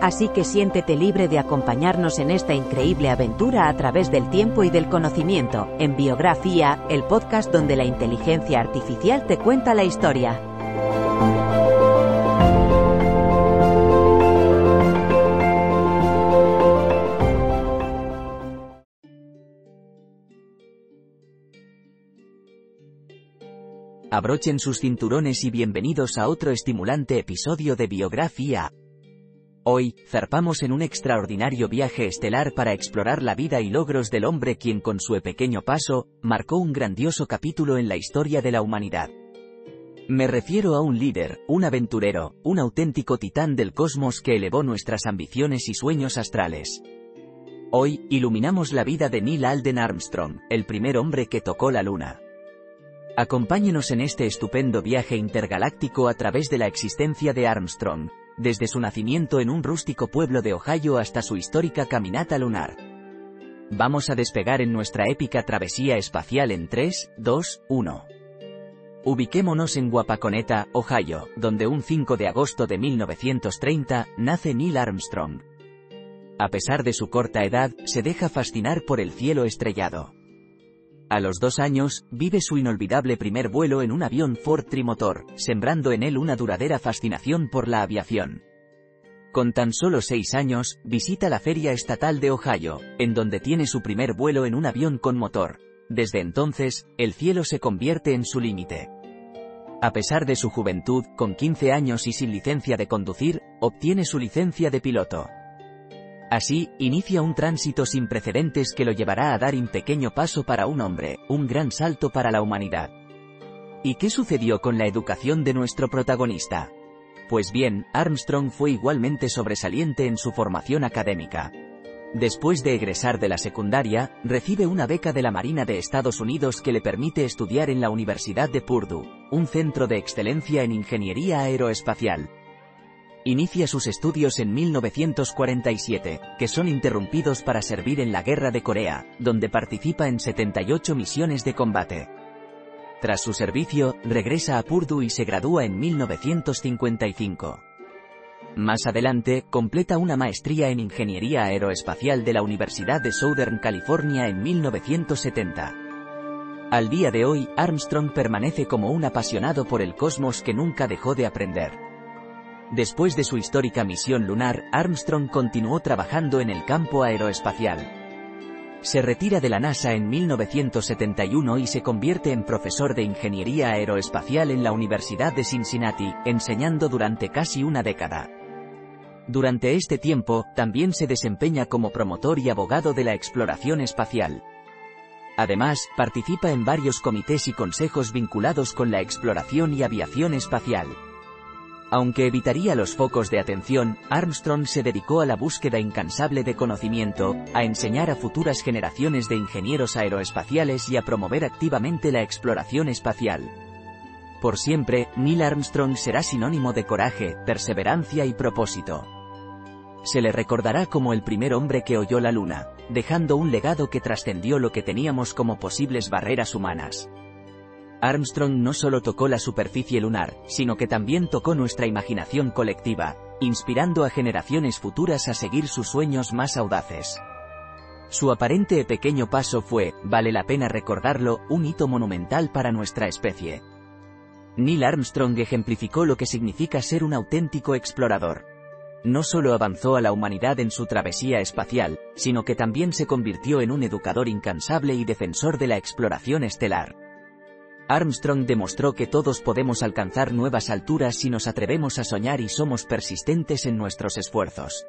Así que siéntete libre de acompañarnos en esta increíble aventura a través del tiempo y del conocimiento, en Biografía, el podcast donde la inteligencia artificial te cuenta la historia. Abrochen sus cinturones y bienvenidos a otro estimulante episodio de Biografía. Hoy, zarpamos en un extraordinario viaje estelar para explorar la vida y logros del hombre quien con su pequeño paso, marcó un grandioso capítulo en la historia de la humanidad. Me refiero a un líder, un aventurero, un auténtico titán del cosmos que elevó nuestras ambiciones y sueños astrales. Hoy, iluminamos la vida de Neil Alden Armstrong, el primer hombre que tocó la luna. Acompáñenos en este estupendo viaje intergaláctico a través de la existencia de Armstrong, desde su nacimiento en un rústico pueblo de Ohio hasta su histórica caminata lunar. Vamos a despegar en nuestra épica travesía espacial en 3, 2, 1. Ubiquémonos en Wapakoneta, Ohio, donde un 5 de agosto de 1930, nace Neil Armstrong. A pesar de su corta edad, se deja fascinar por el cielo estrellado. A los dos años, vive su inolvidable primer vuelo en un avión Ford trimotor, sembrando en él una duradera fascinación por la aviación. Con tan solo seis años, visita la Feria Estatal de Ohio, en donde tiene su primer vuelo en un avión con motor. Desde entonces, el cielo se convierte en su límite. A pesar de su juventud, con 15 años y sin licencia de conducir, obtiene su licencia de piloto. Así, inicia un tránsito sin precedentes que lo llevará a dar un pequeño paso para un hombre, un gran salto para la humanidad. ¿Y qué sucedió con la educación de nuestro protagonista? Pues bien, Armstrong fue igualmente sobresaliente en su formación académica. Después de egresar de la secundaria, recibe una beca de la Marina de Estados Unidos que le permite estudiar en la Universidad de Purdue, un centro de excelencia en ingeniería aeroespacial. Inicia sus estudios en 1947, que son interrumpidos para servir en la Guerra de Corea, donde participa en 78 misiones de combate. Tras su servicio, regresa a Purdue y se gradúa en 1955. Más adelante, completa una maestría en Ingeniería Aeroespacial de la Universidad de Southern California en 1970. Al día de hoy, Armstrong permanece como un apasionado por el cosmos que nunca dejó de aprender. Después de su histórica misión lunar, Armstrong continuó trabajando en el campo aeroespacial. Se retira de la NASA en 1971 y se convierte en profesor de Ingeniería Aeroespacial en la Universidad de Cincinnati, enseñando durante casi una década. Durante este tiempo, también se desempeña como promotor y abogado de la exploración espacial. Además, participa en varios comités y consejos vinculados con la exploración y aviación espacial. Aunque evitaría los focos de atención, Armstrong se dedicó a la búsqueda incansable de conocimiento, a enseñar a futuras generaciones de ingenieros aeroespaciales y a promover activamente la exploración espacial. Por siempre, Neil Armstrong será sinónimo de coraje, perseverancia y propósito. Se le recordará como el primer hombre que oyó la luna, dejando un legado que trascendió lo que teníamos como posibles barreras humanas. Armstrong no solo tocó la superficie lunar, sino que también tocó nuestra imaginación colectiva, inspirando a generaciones futuras a seguir sus sueños más audaces. Su aparente pequeño paso fue, vale la pena recordarlo, un hito monumental para nuestra especie. Neil Armstrong ejemplificó lo que significa ser un auténtico explorador. No solo avanzó a la humanidad en su travesía espacial, sino que también se convirtió en un educador incansable y defensor de la exploración estelar. Armstrong demostró que todos podemos alcanzar nuevas alturas si nos atrevemos a soñar y somos persistentes en nuestros esfuerzos.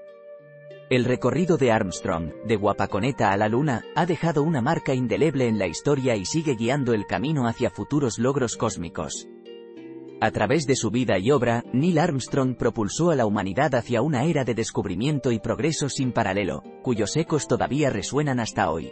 El recorrido de Armstrong, de Guapaconeta a la Luna, ha dejado una marca indeleble en la historia y sigue guiando el camino hacia futuros logros cósmicos. A través de su vida y obra, Neil Armstrong propulsó a la humanidad hacia una era de descubrimiento y progreso sin paralelo, cuyos ecos todavía resuenan hasta hoy.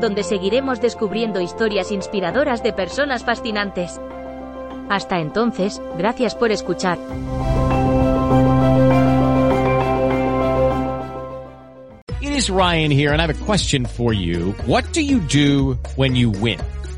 donde seguiremos descubriendo historias inspiradoras de personas fascinantes. Hasta entonces, gracias por escuchar. It is Ryan here and I have a question for you. What do you do when you win?